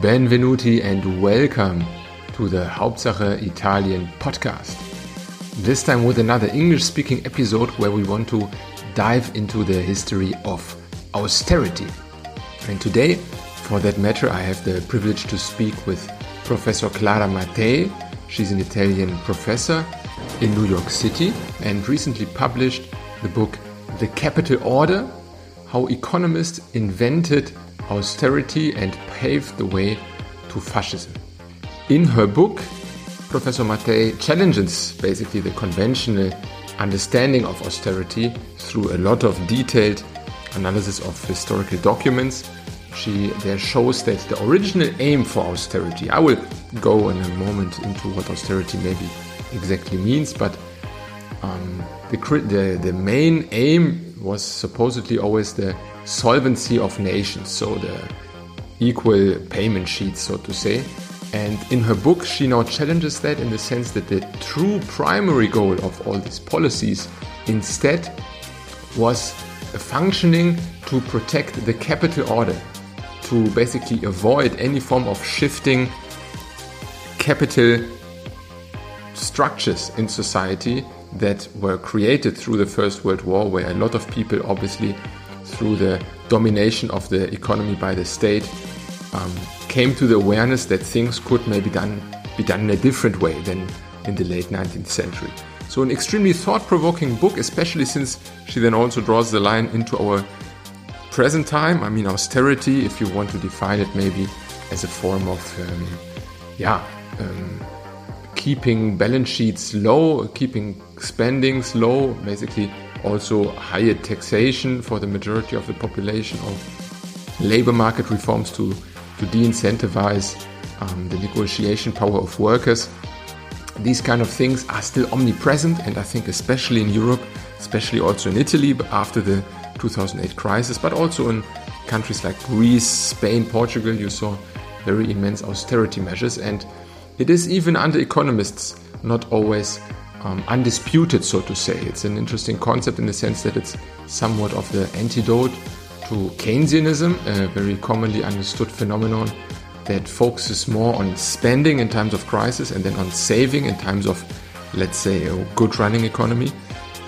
Benvenuti and welcome to the Hauptsache Italien podcast. This time with another English speaking episode where we want to dive into the history of austerity. And today, for that matter, I have the privilege to speak with Professor Clara Mattei. She's an Italian professor in New York City and recently published the book The Capital Order How Economists Invented Austerity and Paved the Way to Fascism. In her book, Professor Mattei challenges basically the conventional understanding of austerity through a lot of detailed analysis of historical documents. She there shows that the original aim for austerity, I will go in a moment into what austerity maybe exactly means, but um, the, the, the main aim was supposedly always the solvency of nations, so the equal payment sheets, so to say. And in her book, she now challenges that in the sense that the true primary goal of all these policies instead was a functioning to protect the capital order, to basically avoid any form of shifting capital structures in society that were created through the First World War, where a lot of people, obviously, through the domination of the economy by the state, um, came to the awareness that things could maybe done, be done in a different way than in the late 19th century. So, an extremely thought provoking book, especially since she then also draws the line into our present time. I mean, austerity, if you want to define it maybe as a form of, um, yeah, um, keeping balance sheets low, keeping spendings low, basically also higher taxation for the majority of the population, or labor market reforms to, to de incentivize um, the negotiation power of workers. These kind of things are still omnipresent, and I think, especially in Europe, especially also in Italy after the 2008 crisis, but also in countries like Greece, Spain, Portugal, you saw very immense austerity measures. And it is even under economists not always um, undisputed, so to say. It's an interesting concept in the sense that it's somewhat of the antidote to Keynesianism, a very commonly understood phenomenon that focuses more on spending in times of crisis and then on saving in times of, let's say, a good running economy.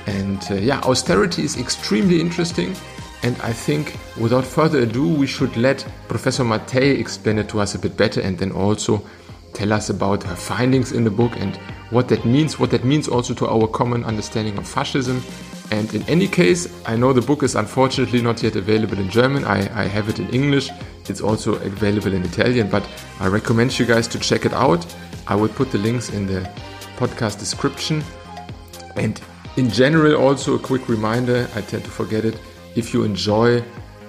And uh, yeah, austerity is extremely interesting. And I think without further ado, we should let Professor Mattei explain it to us a bit better and then also tell us about her findings in the book and what that means, what that means also to our common understanding of fascism. And in any case, I know the book is unfortunately not yet available in German. I, I have it in English. It's also available in Italian, but I recommend you guys to check it out. I will put the links in the podcast description. And in general, also a quick reminder I tend to forget it. If you enjoy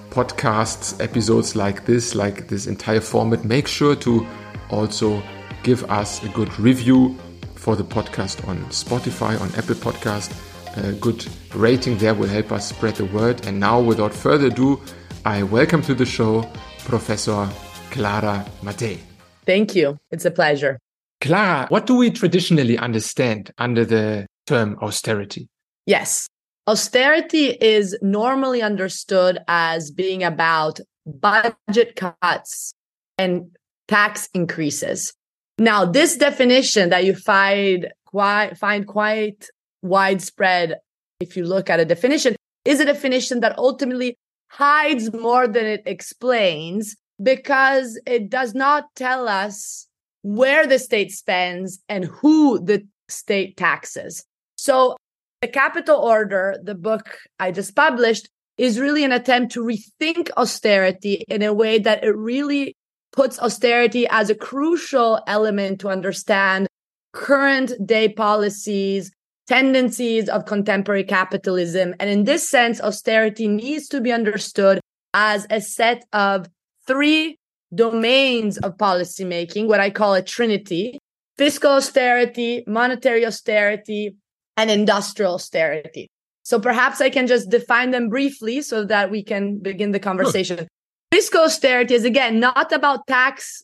podcasts, episodes like this, like this entire format, make sure to also give us a good review for the podcast on Spotify, on Apple Podcast. A good rating there will help us spread the word. And now, without further ado, I welcome to the show Professor Clara Mattei. Thank you. It's a pleasure. Clara, what do we traditionally understand under the term austerity? Yes. Austerity is normally understood as being about budget cuts and tax increases. Now, this definition that you find quite, find quite widespread if you look at a definition is a definition that ultimately hides more than it explains because it does not tell us where the state spends and who the state taxes. So, the capital order, the book I just published, is really an attempt to rethink austerity in a way that it really puts austerity as a crucial element to understand current day policies, tendencies of contemporary capitalism. And in this sense, austerity needs to be understood as a set of three domains of policymaking, what I call a trinity fiscal austerity, monetary austerity, and industrial austerity. So perhaps I can just define them briefly so that we can begin the conversation. Sure. Fiscal austerity is again not about tax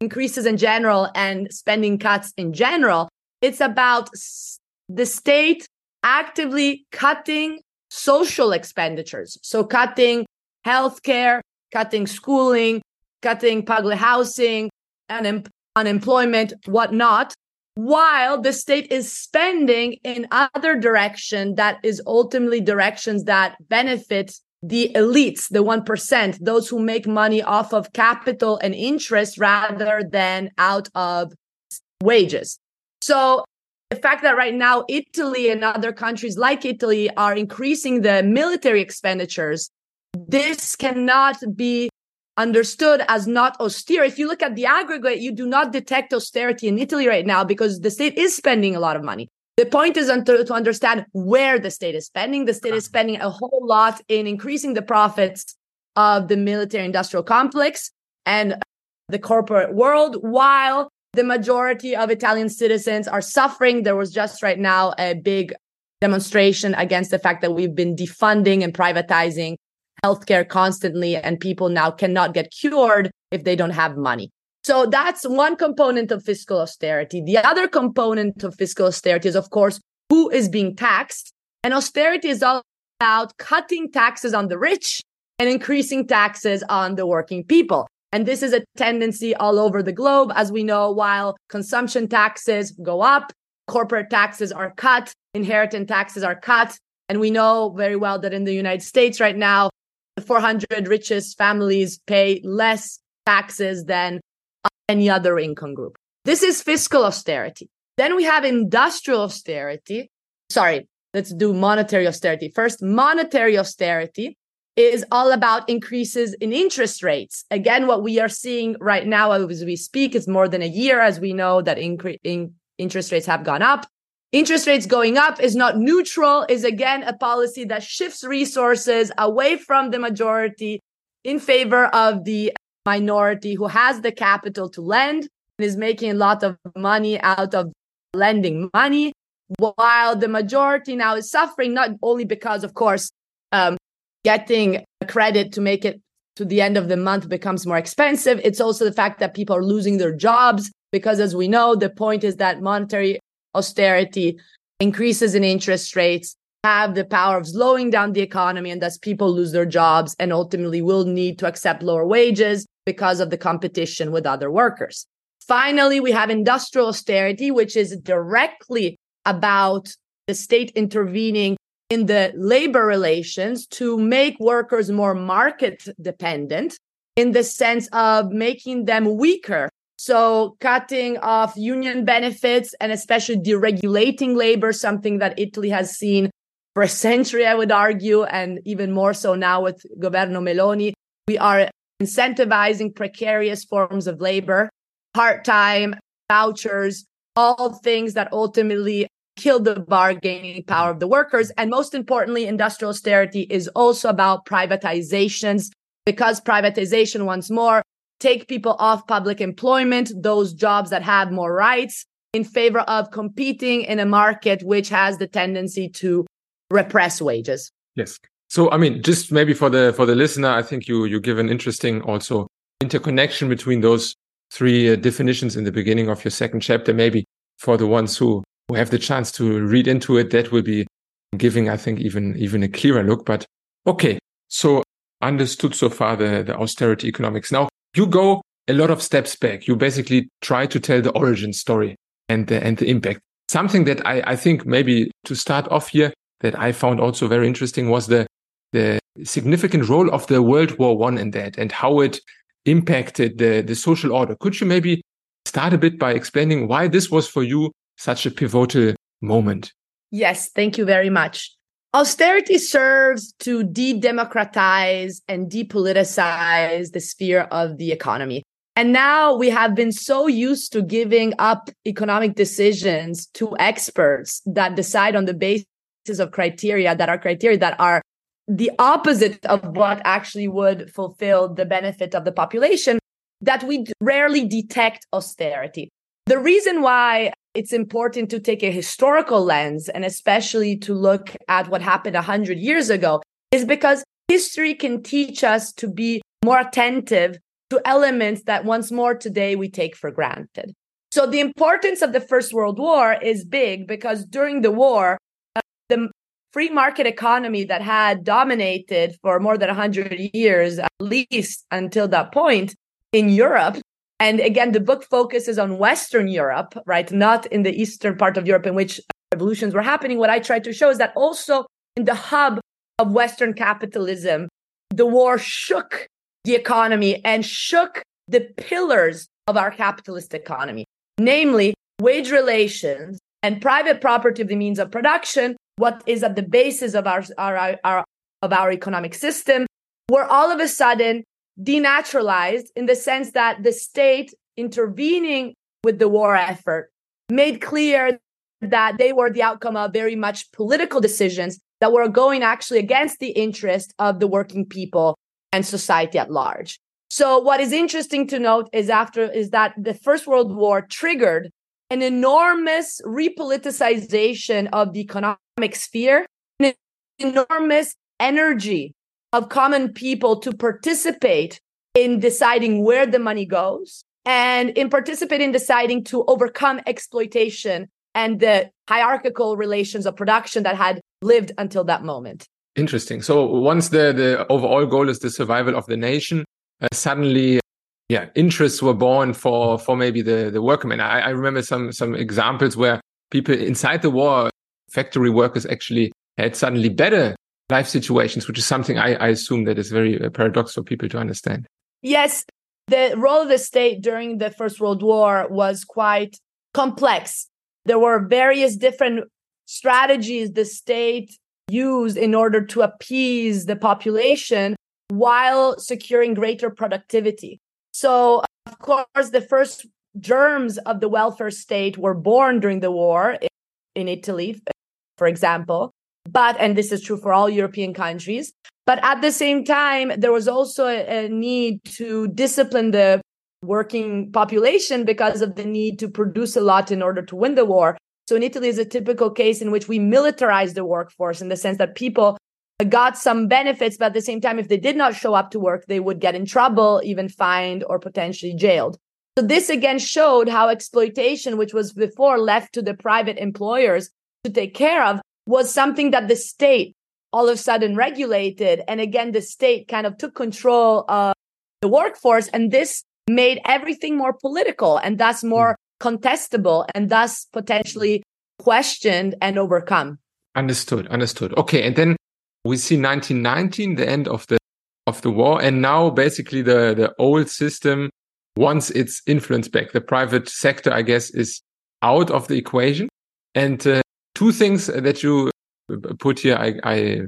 increases in general and spending cuts in general. It's about the state actively cutting social expenditures. So cutting healthcare, cutting schooling, cutting public housing, and unemployment, whatnot, while the state is spending in other direction that is ultimately directions that benefit the elites, the 1%, those who make money off of capital and interest rather than out of wages. So the fact that right now Italy and other countries like Italy are increasing the military expenditures, this cannot be understood as not austere. If you look at the aggregate, you do not detect austerity in Italy right now because the state is spending a lot of money. The point is to understand where the state is spending. The state is uh-huh. spending a whole lot in increasing the profits of the military industrial complex and the corporate world, while the majority of Italian citizens are suffering. There was just right now a big demonstration against the fact that we've been defunding and privatizing healthcare constantly, and people now cannot get cured if they don't have money. So that's one component of fiscal austerity. The other component of fiscal austerity is, of course, who is being taxed. And austerity is all about cutting taxes on the rich and increasing taxes on the working people. And this is a tendency all over the globe. As we know, while consumption taxes go up, corporate taxes are cut, inheritance taxes are cut. And we know very well that in the United States right now, the 400 richest families pay less taxes than any other income group. This is fiscal austerity. Then we have industrial austerity. Sorry, let's do monetary austerity. First, monetary austerity is all about increases in interest rates. Again, what we are seeing right now as we speak is more than a year, as we know that incre- in interest rates have gone up. Interest rates going up is not neutral, is again a policy that shifts resources away from the majority in favor of the minority who has the capital to lend and is making a lot of money out of lending money, while the majority now is suffering, not only because, of course, um, getting a credit to make it to the end of the month becomes more expensive. It's also the fact that people are losing their jobs because, as we know, the point is that monetary austerity increases in interest rates have the power of slowing down the economy and thus people lose their jobs and ultimately will need to accept lower wages because of the competition with other workers. Finally, we have industrial austerity, which is directly about the state intervening in the labor relations to make workers more market dependent in the sense of making them weaker. So, cutting off union benefits and especially deregulating labor, something that Italy has seen for a century, I would argue, and even more so now with Governo Meloni. We are incentivizing precarious forms of labor, part time, vouchers, all things that ultimately kill the bargaining power of the workers. And most importantly, industrial austerity is also about privatizations because privatization, once more, take people off public employment, those jobs that have more rights in favor of competing in a market which has the tendency to repress wages. Yes. So I mean, just maybe for the for the listener, I think you you give an interesting also interconnection between those three uh, definitions in the beginning of your second chapter. Maybe for the ones who who have the chance to read into it, that will be giving, I think, even even a clearer look. But okay, so understood so far the the austerity economics. Now you go a lot of steps back. You basically try to tell the origin story and the and the impact. Something that I I think maybe to start off here that I found also very interesting was the the significant role of the World War One in that and how it impacted the, the social order. Could you maybe start a bit by explaining why this was for you such a pivotal moment? Yes, thank you very much. Austerity serves to de democratize and depoliticize the sphere of the economy. And now we have been so used to giving up economic decisions to experts that decide on the basis of criteria that are criteria that are the opposite of what actually would fulfill the benefit of the population that we rarely detect austerity. The reason why it's important to take a historical lens and especially to look at what happened 100 years ago is because history can teach us to be more attentive to elements that once more today we take for granted. So the importance of the First World War is big because during the war, the free market economy that had dominated for more than 100 years, at least until that point, in Europe. And again, the book focuses on Western Europe, right? Not in the Eastern part of Europe in which revolutions were happening. What I tried to show is that also in the hub of Western capitalism, the war shook the economy and shook the pillars of our capitalist economy, namely wage relations and private property of the means of production, what is at the basis of our, our, our of our economic system, were all of a sudden denaturalized in the sense that the state intervening with the war effort made clear that they were the outcome of very much political decisions that were going actually against the interest of the working people and society at large. So what is interesting to note is after is that the First World War triggered an enormous repoliticization of the economic sphere, an enormous energy of common people to participate in deciding where the money goes and in participating in deciding to overcome exploitation and the hierarchical relations of production that had lived until that moment. Interesting. So once the, the overall goal is the survival of the nation, uh, suddenly, yeah, interests were born for for maybe the the workmen. I, I remember some some examples where people inside the war, factory workers actually had suddenly better life situations, which is something I, I assume that is very uh, paradox for people to understand. Yes, the role of the state during the First World War was quite complex. There were various different strategies the state used in order to appease the population while securing greater productivity. So, of course, the first germs of the welfare state were born during the war in Italy, for example. But and this is true for all european countries. But at the same time there was also a, a, need to discipline the working population because of the need to produce a lot in order to win the war. So in italy is a typical case in which we militarized the workforce in the sense that people got some benefits but at the same time if they did not show up to work they would get in trouble even fined or potentially jailed so this again showed how exploitation which was before left to the private employers to take care of was something that the state all of a sudden regulated. And again, the state kind of took control of the workforce. And this made everything more political and thus more contestable and thus potentially questioned and overcome. Understood. Understood. Okay. And then we see 1919, the end of the of the war, and now basically the the old system wants its influence back. The private sector, I guess, is out of the equation, and uh, two things that you put here I, I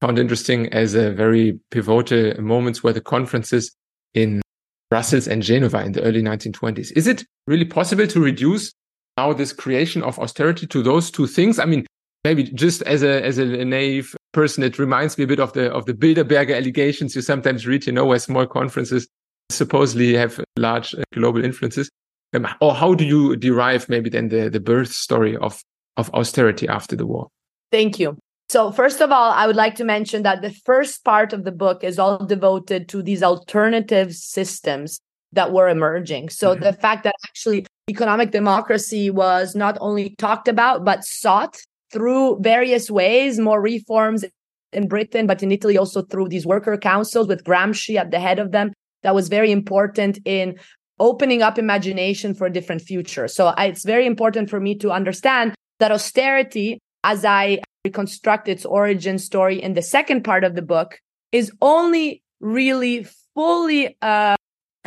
found interesting as a very pivotal moments were the conferences in Brussels and Geneva in the early 1920s. Is it really possible to reduce now this creation of austerity to those two things? I mean, maybe just as a as a naive person, it reminds me a bit of the of the Bilderberger allegations you sometimes read, you know, where small conferences supposedly have large uh, global influences. Um, or how do you derive maybe then the the birth story of of austerity after the war? Thank you. So, first of all, I would like to mention that the first part of the book is all devoted to these alternative systems that were emerging. So, mm-hmm. the fact that actually economic democracy was not only talked about, but sought through various ways, more reforms in Britain, but in Italy also through these worker councils with Gramsci at the head of them. That was very important in opening up imagination for a different future. So, I, it's very important for me to understand that austerity, as I reconstruct its origin story in the second part of the book, is only really fully uh,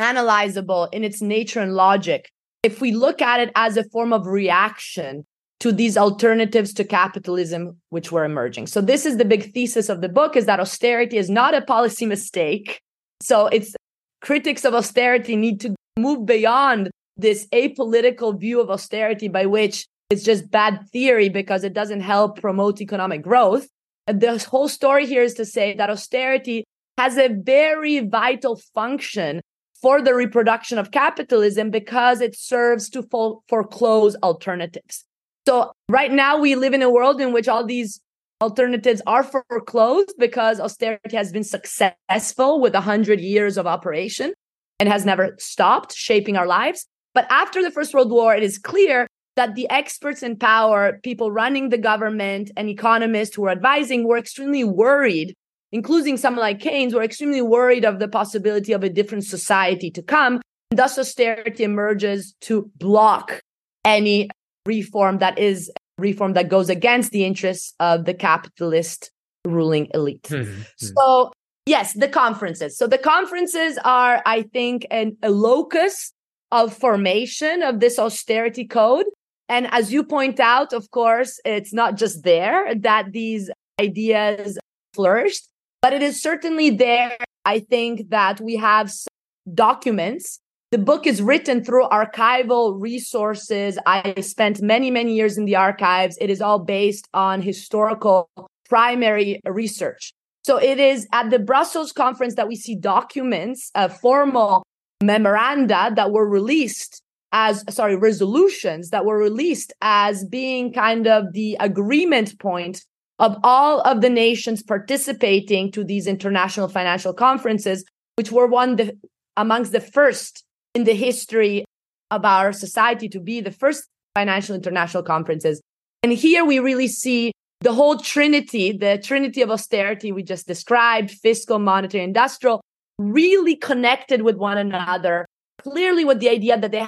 analyzable in its nature and logic if we look at it as a form of reaction to these alternatives to capitalism which were emerging. So this is the big thesis of the book is that austerity is not a policy mistake. So it's critics of austerity need to move beyond this apolitical view of austerity by which it's just bad theory because it doesn't help promote economic growth. The whole story here is to say that austerity has a very vital function for the reproduction of capitalism because it serves to foreclose alternatives. So right now we live in a world in which all these alternatives are foreclosed because austerity has been successful with 100 years of operation and has never stopped shaping our lives. But after the First World War, it is clear that the experts in power, people running the government, and economists who were advising were extremely worried including someone like Keynes, were extremely worried of the possibility of a different society to come. And thus, austerity emerges to block any reform that is reform that goes against the interests of the capitalist ruling elite. Mm-hmm. So, yes, the conferences. So, the conferences are, I think, an, a locus of formation of this austerity code. And as you point out, of course, it's not just there that these ideas flourished, but it is certainly there. I think that we have documents. The book is written through archival resources. I spent many, many years in the archives. It is all based on historical primary research. So it is at the Brussels conference that we see documents, formal memoranda that were released as sorry resolutions that were released as being kind of the agreement point of all of the nations participating to these international financial conferences which were one the, amongst the first in the history of our society to be the first financial international conferences. And here we really see the whole trinity the trinity of austerity we just described fiscal monetary industrial really connected with one another, clearly with the idea that they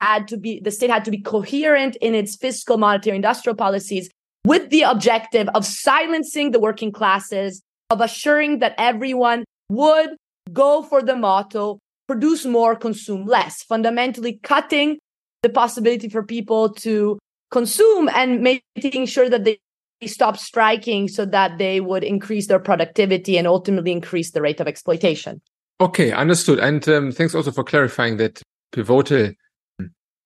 had to be, the state had to be coherent in its fiscal, monetary, industrial policies with the objective of silencing the working classes, of assuring that everyone would go for the motto, produce more, consume less, fundamentally cutting the possibility for people to consume and making sure that they stop striking so that they would increase their productivity and ultimately increase the rate of exploitation. Okay, understood. And um, thanks also for clarifying that pivotal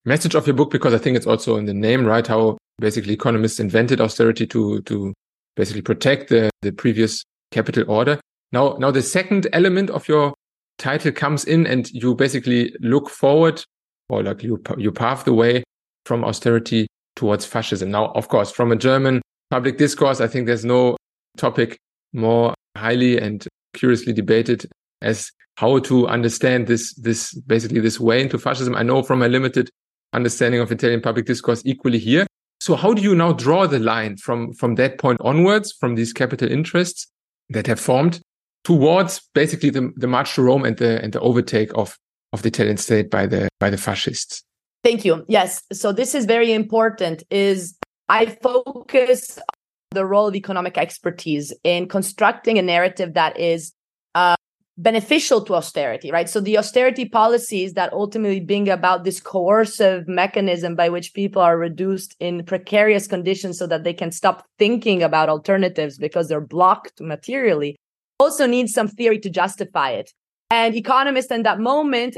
message of your book, because I think it's also in the name, right? How basically economists invented austerity to to basically protect the, the previous capital order. Now, now the second element of your title comes in, and you basically look forward, or like you you path the way from austerity towards fascism. Now, of course, from a German public discourse, I think there's no topic more highly and curiously debated as how to understand this, this basically this way into fascism. I know from a limited understanding of Italian public discourse equally here. So how do you now draw the line from, from that point onwards, from these capital interests that have formed towards basically the, the march to Rome and the, and the overtake of, of the Italian state by the, by the fascists? Thank you. Yes. So this is very important is I focus on the role of economic expertise in constructing a narrative that is uh, beneficial to austerity, right? So the austerity policies that ultimately bring about this coercive mechanism by which people are reduced in precarious conditions so that they can stop thinking about alternatives because they're blocked materially also needs some theory to justify it. And economists in that moment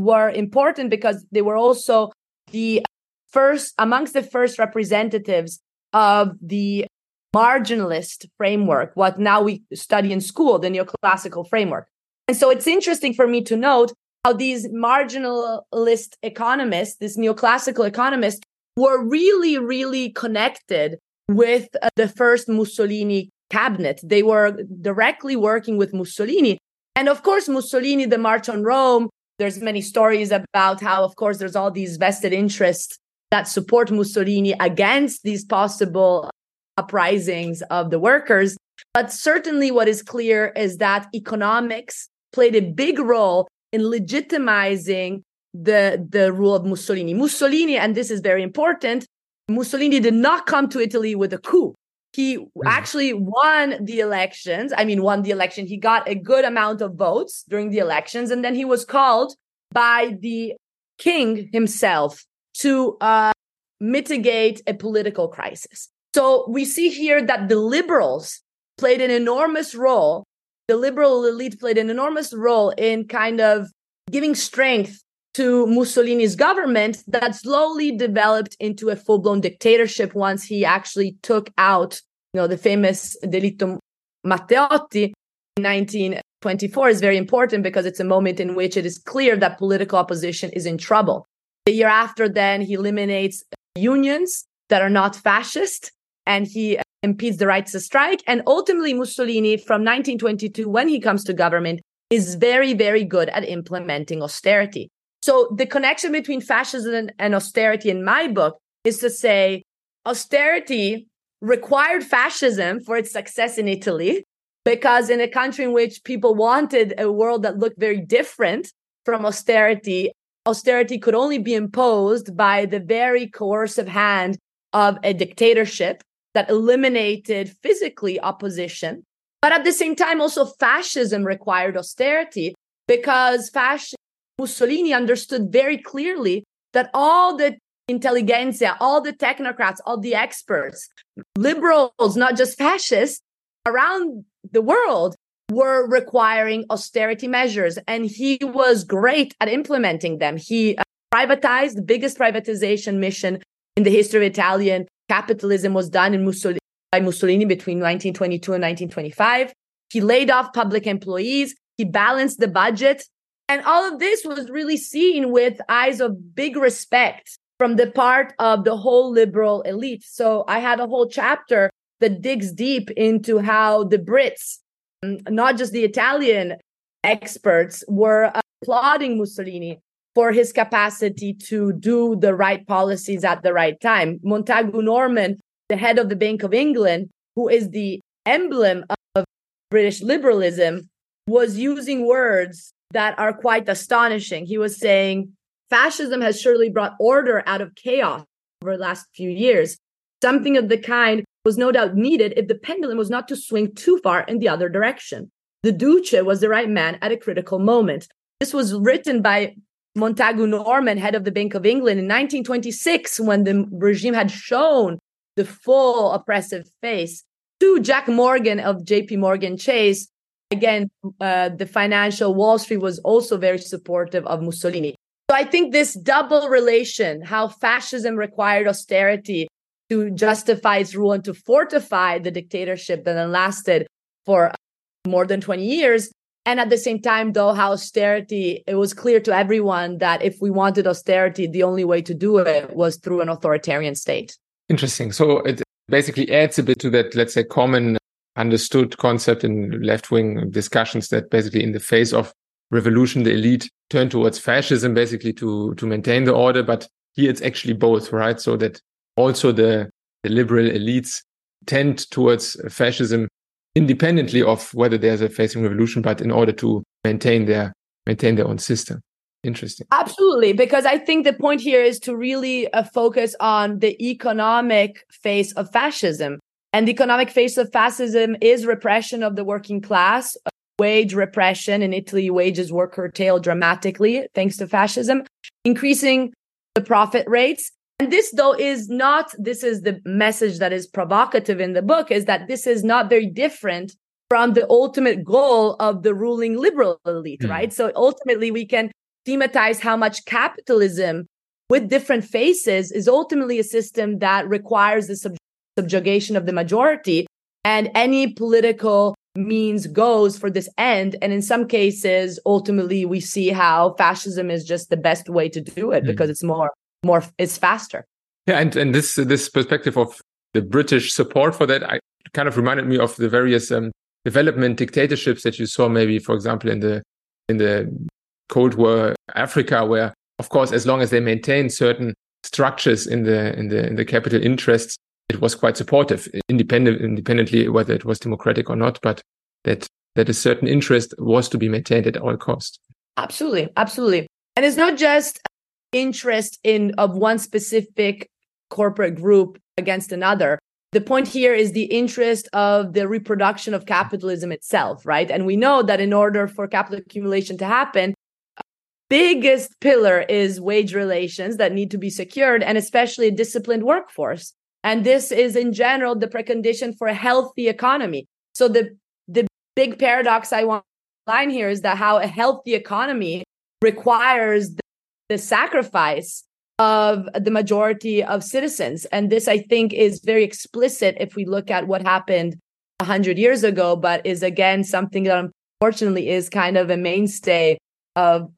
were important because they were also the first amongst the first representatives of the marginalist framework, what now we study in school, the neoclassical framework. And so it's interesting for me to note how these marginalist economists, this neoclassical economists, were really, really connected with uh, the first Mussolini cabinet. They were directly working with Mussolini. And of course, Mussolini, the March on Rome, there's many stories about how, of course, there's all these vested interests that support Mussolini against these possible uprisings of the workers. But certainly, what is clear is that economics played a big role in legitimizing the, the rule of Mussolini. Mussolini, and this is very important, Mussolini did not come to Italy with a coup. He mm. actually won the elections. I mean, won the election. He got a good amount of votes during the elections, and then he was called by the king himself to uh, mitigate a political crisis. So we see here that the liberals played an enormous role. The liberal elite played an enormous role in kind of giving strength to Mussolini's government that slowly developed into a full-blown dictatorship once he actually took out, you know, the famous Delitto Matteotti in 1924 is very important because it's a moment in which it is clear that political opposition is in trouble. The year after, then he eliminates unions that are not fascist and he uh, impedes the rights to strike. And ultimately, Mussolini, from 1922, when he comes to government, is very, very good at implementing austerity. So the connection between fascism and austerity in my book is to say austerity required fascism for its success in Italy. because in a country in which people wanted a world that looked very different from austerity, austerity could only be imposed by the very coercive hand of a dictatorship that eliminated physically opposition. But at the same time, also fascism required austerity because fasc- Mussolini understood very clearly that all the intelligentsia, all the technocrats, all the experts, liberals, not just fascists, around the world were requiring austerity measures. And he was great at implementing them. He uh, privatized the biggest privatization mission in the history of Italian capitalism was done in Mussolini, by Mussolini between 1922 and 1925. He laid off public employees. He balanced the budget. And all of this was really seen with eyes of big respect from the part of the whole liberal elite. So I had a whole chapter that digs deep into how the Brits, mm, not just the Italian experts, were applauding Mussolini for his capacity to do the right policies at the right time. Montagu Norman, the head of the Bank of England, who is the emblem of British liberalism, was using words that are quite astonishing. He was saying, fascism has surely brought order out of chaos over the last few years. Something of the kind was no doubt needed if the pendulum was not to swing too far in the other direction. The Duce was the right man at a critical moment. This was written by Montagu Norman, head of the Bank of England, in 1926, when the regime had shown the full oppressive face, to Jack Morgan of JP Morgan Chase. Again, uh, the financial Wall Street was also very supportive of Mussolini. So I think this double relation, how fascism required austerity to justify its rule and to fortify the dictatorship that then lasted for more than 20 years. And at the same time, though, how austerity, it was clear to everyone that if we wanted austerity, the only way to do it was through an authoritarian state. Interesting. So it basically adds a bit to that, let's say, common understood concept in left wing discussions that basically in the face of revolution, the elite turned towards fascism basically to, to maintain the order. But here it's actually both, right? So that also the, the liberal elites tend towards fascism independently of whether there's a facing revolution, but in order to maintain their maintain their own system. Interesting. Absolutely, because I think the point here is to really uh, focus on the economic face of fascism. And the economic face of fascism is repression of the working class, wage repression. In Italy, wages were curtailed dramatically thanks to fascism, increasing the profit rates and this, though, is not, this is the message that is provocative in the book, is that this is not very different from the ultimate goal of the ruling liberal elite, mm. right? So ultimately, we can thematize how much capitalism with different faces is ultimately a system that requires the sub- subjugation of the majority. And any political means goes for this end. And in some cases, ultimately, we see how fascism is just the best way to do it mm. because it's more more it's faster yeah and and this this perspective of the british support for that i kind of reminded me of the various um, development dictatorships that you saw maybe for example in the in the cold war africa where of course as long as they maintain certain structures in the in the in the capital interests it was quite supportive independent independently whether it was democratic or not but that that a certain interest was to be maintained at all cost absolutely absolutely. And it's not just interest in of one specific corporate group against another. The point here is the interest of the reproduction of capitalism itself right? And we know that in order for capital accumulation to happen biggest pillar is wage relations that need to be secured and especially a disciplined workforce and this is in general the precondition for a healthy economy so the the big paradox i want to line here is that how a healthy economy requires the sacrifice of the majority of citizens. And this, I think, is very explicit if we look at what happened 100 years ago, but is again something that unfortunately is kind of a mainstay of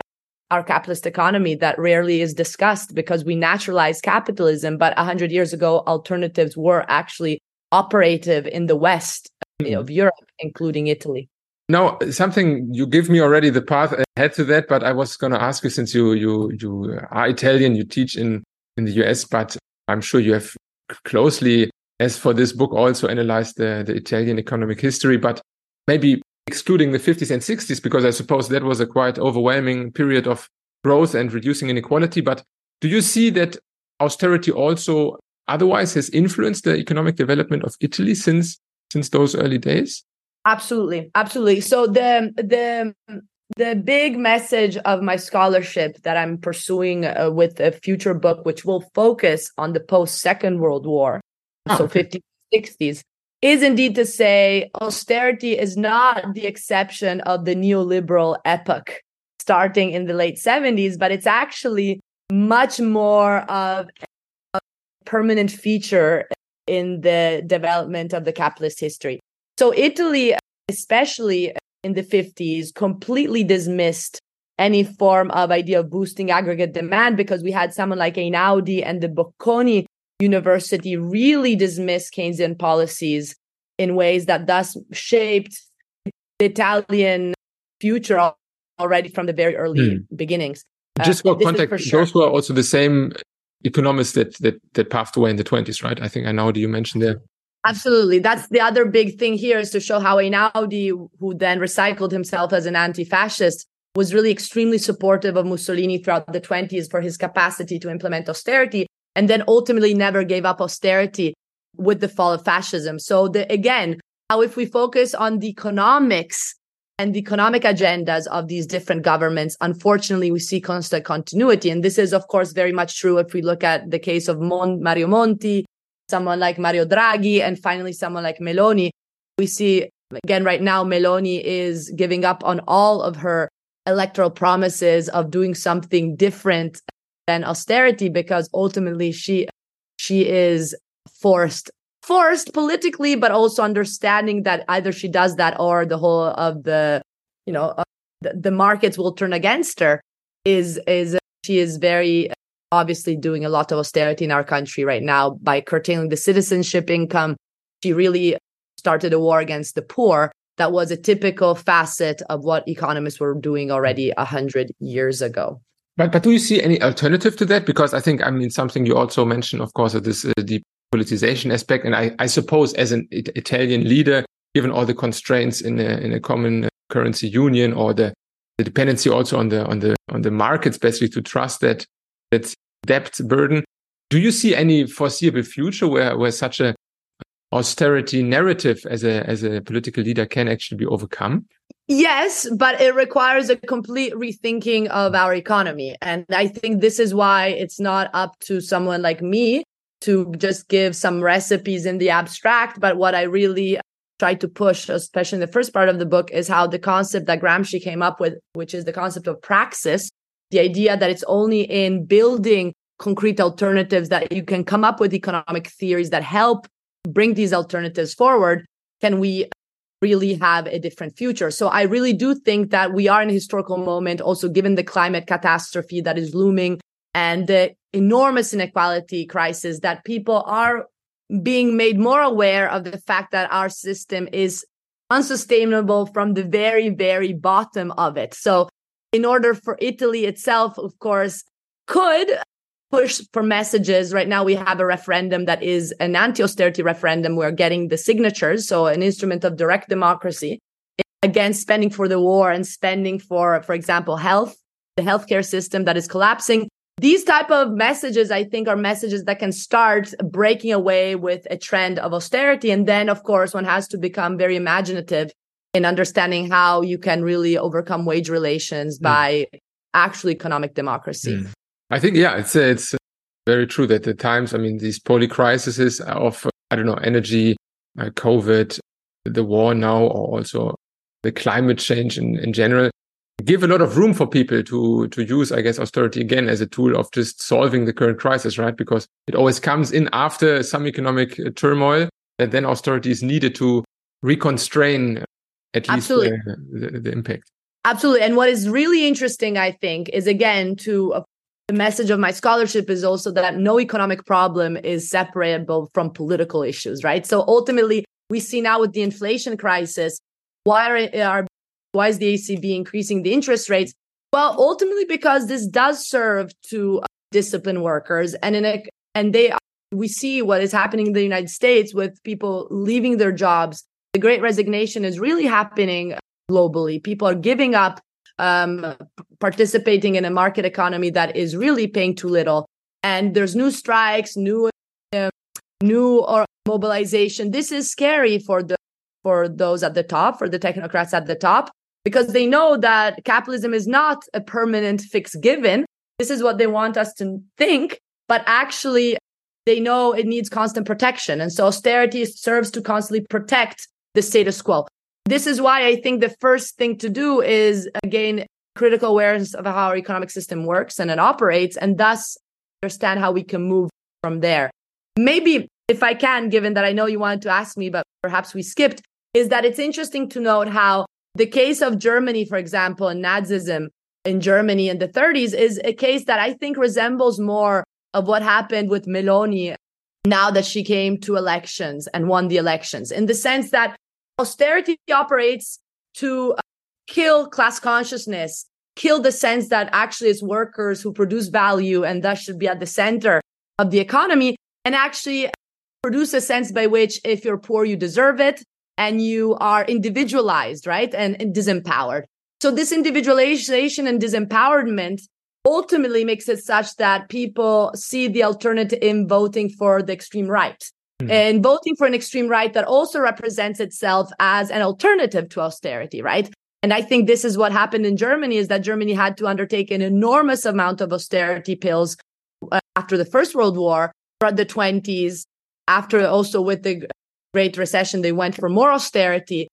our capitalist economy that rarely is discussed because we naturalize capitalism. But 100 years ago, alternatives were actually operative in the West mm-hmm. of Europe, including Italy. Now, something you give me already the path ahead to that, but I was going to ask you since you you you are Italian, you teach in in the US, but I'm sure you have closely, as for this book, also analyzed the the Italian economic history. But maybe excluding the 50s and 60s, because I suppose that was a quite overwhelming period of growth and reducing inequality. But do you see that austerity also otherwise has influenced the economic development of Italy since since those early days? Absolutely, absolutely. So the the the big message of my scholarship that I'm pursuing uh, with a future book, which will focus on the post Second World War, oh, so okay. 50s, 60s, is indeed to say austerity is not the exception of the neoliberal epoch starting in the late 70s, but it's actually much more of a permanent feature in the development of the capitalist history. So Italy, especially in the 50s, completely dismissed any form of idea of boosting aggregate demand because we had someone like Einaudi and the Bocconi University really dismissed Keynesian policies in ways that thus shaped the Italian future already from the very early mm. beginnings. Just for uh, context, for sure. those were also the same economists that that that passed away in the 20s, right? I think Einaudi you mentioned there. Absolutely. That's the other big thing here is to show how Einaudi, who then recycled himself as an anti-fascist, was really extremely supportive of Mussolini throughout the 20s for his capacity to implement austerity, and then ultimately never gave up austerity with the fall of fascism. So the, again, how if we focus on the economics and the economic agendas of these different governments, unfortunately, we see constant continuity. And this is, of course, very much true if we look at the case of Mon- Mario Monti, someone like Mario Draghi, and finally someone like Meloni. We see, again, right now, Meloni is giving up on all of her electoral promises of doing something different than austerity because ultimately she she is forced forced politically, but also understanding that either she does that or the whole of the, you know, uh, the, the markets will turn against her. Is is she is very obviously doing a lot of austerity in our country right now by curtailing the citizenship income. She really started a war against the poor. That was a typical facet of what economists were doing already a hundred years ago. But but do you see any alternative to that? Because I think I mean something you also mentioned, of course, this uh, the politicization aspect. And I, I suppose as an it- Italian leader, given all the constraints in a, in a common currency union or the, the dependency also on the on the on the markets, basically to trust that that debt burden. Do you see any foreseeable future where where such a austerity narrative as a as a political leader can actually be overcome? Yes, but it requires a complete rethinking of our economy. And I think this is why it's not up to someone like me to just give some recipes in the abstract. But what I really try to push, especially in the first part of the book, is how the concept that Gramsci came up with, which is the concept of praxis, the idea that it's only in building concrete alternatives that you can come up with economic theories that help bring these alternatives forward, can we really have a different future. So I really do think that we are in a historical moment, also given the climate catastrophe that is looming and the enormous inequality crisis that people are being made more aware of the fact that our system is unsustainable from the very, very bottom of it. So, in order for Italy itself, of course, could push for messages. Right now, we have a referendum that is an anti austerity referendum. We're getting the signatures, so an instrument of direct democracy against spending for the war and spending for, for example, health, the healthcare system that is collapsing these type of messages i think are messages that can start breaking away with a trend of austerity and then of course one has to become very imaginative in understanding how you can really overcome wage relations mm. by actual economic democracy mm. I think yeah it's it's very true that the times i mean these poly crises of i don't know energy uh, covid the war now or also the climate change in, in general give a lot of room for people to to use i guess austerity again as a tool of just solving the current crisis right? Because it always comes in after some economic uh, turmoil that then austerity is needed to reconstrain at least uh, the, the, impact. Absolutely. And what is really interesting i think is again to the message of my scholarship is also that no economic problem is separable from political issues right so ultimately we see now with the inflation crisis why are, are why is the ECB increasing the interest rates? Well, ultimately because this does serve to discipline workers and in a, and they we see what is happening in the United States with people leaving their jobs the great resignation is really happening globally. People are giving up um, participating in a market economy that is really paying too little. And there's new strikes, new uh, new or mobilization. This is scary for the for those at the top, for the technocrats at the top, because they know that capitalism is not a permanent fixed given. This is what they want us to think, but actually they know it needs constant protection. And so austerity serves to constantly protect the status quo. This is why I think the first thing to do is again critical awareness of how our economic system works and it operates, and thus understand how we can move from there. Maybe if I can, given that I know you wanted to ask me, but perhaps we skipped, is that it's interesting to note how the case of Germany, for example, and Nazism in Germany in the 30s is a case that I think resembles more of what happened with Meloni now that she came to elections and won the elections, in the sense that austerity operates to uh, kill class consciousness, kill the sense that actually it's workers who produce value and thus should be at the center of the economy, and actually produce a sense by which if you're poor, you deserve it and you are individualized, right? And, and disempowered. So this individualization and disempowerment ultimately makes it such that people see the alternative in voting for the extreme right. Mm. And voting for an extreme right that also represents itself as an alternative to austerity, right? And I think this is what happened in Germany is that Germany had to undertake an enormous amount of austerity pills uh, after the First World War, throughout the 20s, after also with the Great Recession, they went for more austerity.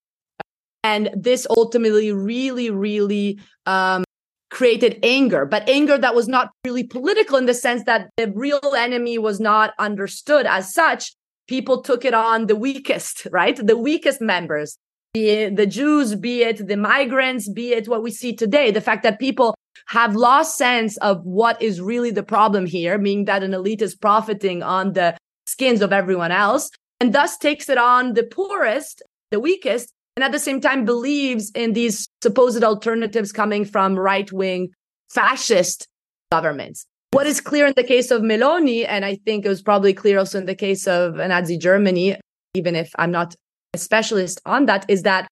And this ultimately really, really um, created anger, but anger that was not really political in the sense that the real enemy was not understood as such. People took it on the weakest, right? The weakest members, be it the Jews, be it the migrants, be it what we see today. The fact that people have lost sense of what is really the problem here, meaning that an elite is profiting on the skins of everyone else and thus takes it on the poorest, the weakest, and at the same time believes in these supposed alternatives coming from right wing fascist governments. What is clear in the case of Meloni, and I think it was probably clear also in the case of Nazi Germany, even if I'm not a specialist on that, is that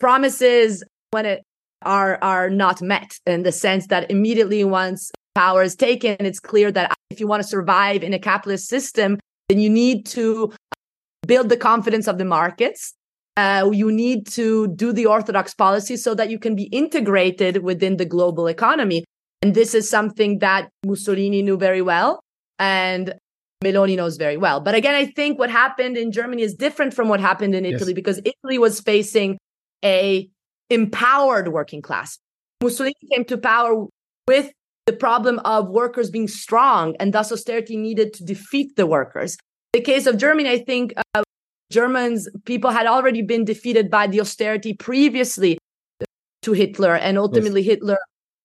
promises when it are are not met in the sense that immediately once power is taken, it's clear that if you want to survive in a capitalist system, then you need to build the confidence of the markets uh, you need to do the orthodox policy so that you can be integrated within the global economy. And this is something that Mussolini knew very well and Meloni knows very well. But again, I think what happened in Germany is different from what happened in Italy yes. because Italy was facing a empowered working class. Mussolini came to power with the problem of workers being strong and thus austerity needed to defeat the workers. The case of Germany, I think, uh, Germans, people had already been defeated by the austerity previously to Hitler, and ultimately yes. Hitler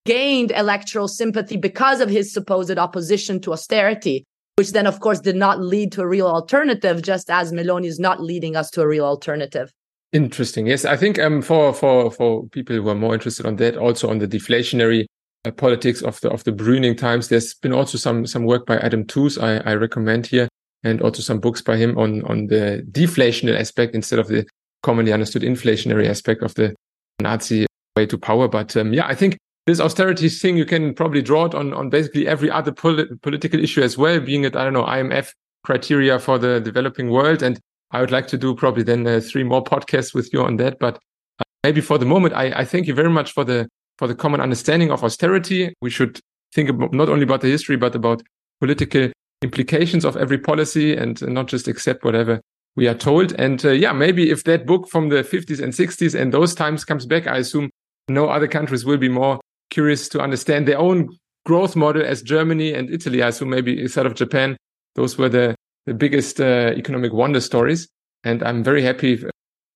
gained electoral sympathy because of his supposed opposition to austerity, which then, of course, did not lead to a real alternative, just as Meloni is not leading us to a real alternative. Interesting. Yes, I think um, for for for people who are more interested on that, also on the deflationary uh, politics of the of the Brüning times, there's been also some some work by Adam Tooze I, I recommend here and also some books by him on on the deflationary aspect instead of the commonly understood inflationary aspect of the Nazi way to power. But um, yeah, I think this austerity thing you can probably draw it on on basically every other pol- political issue as well, being it I don't know IMF criteria for the developing world. And I would like to do probably then uh, three more podcasts with you on that. But uh, maybe for the moment, I, I thank you very much for the for the common understanding of austerity. We should think about not only about the history but about political implications of every policy and not just accept whatever we are told. And uh, yeah, maybe if that book from the 50s and 60s and those times comes back, I assume no other countries will be more curious to understand their own growth model as Germany and Italy. I assume maybe instead of Japan, those were the, the biggest uh, economic wonder stories. And I'm very happy uh,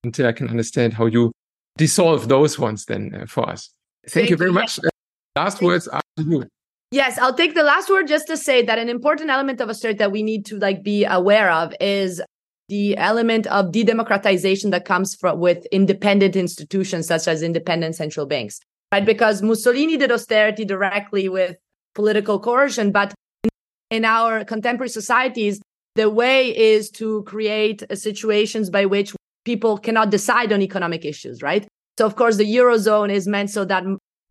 until I can understand how you dissolve those ones then uh, for us. Thank, Thank you very you. much. Uh, last Thank words are to you. Yes, I'll take the last word just to say that an important element of austerity that we need to like be aware of is the element of de-democratization that comes from with independent institutions such as independent central banks, right? Because Mussolini did austerity directly with political coercion, but in our contemporary societies, the way is to create situations by which people cannot decide on economic issues, right? So, of course, the Eurozone is meant so that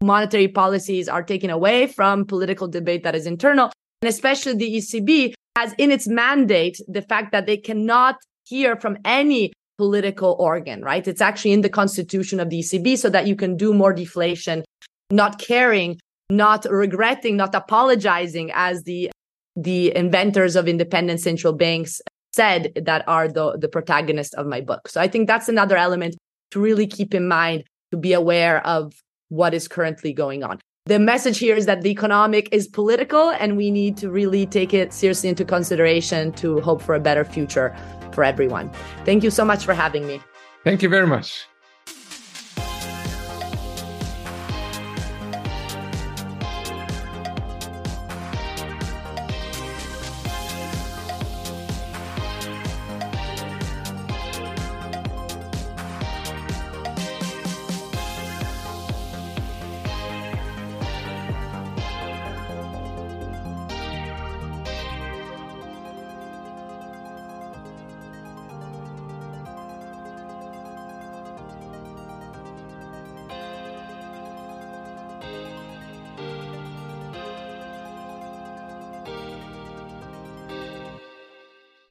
monetary policies are taken away from political debate that is internal. And especially the ECB has in its mandate the fact that they cannot hear from any political organ, right? It's actually in the constitution of the ECB so that you can do more deflation, not caring, not regretting, not apologizing as the the inventors of independent central banks said that are the, the protagonist of my book. So I think that's another element to really keep in mind to be aware of what is currently going on. The message here is that the economic is political and we need to really take it seriously into consideration to hope for a better future for everyone. Thank you so much for having me. Thank you very much.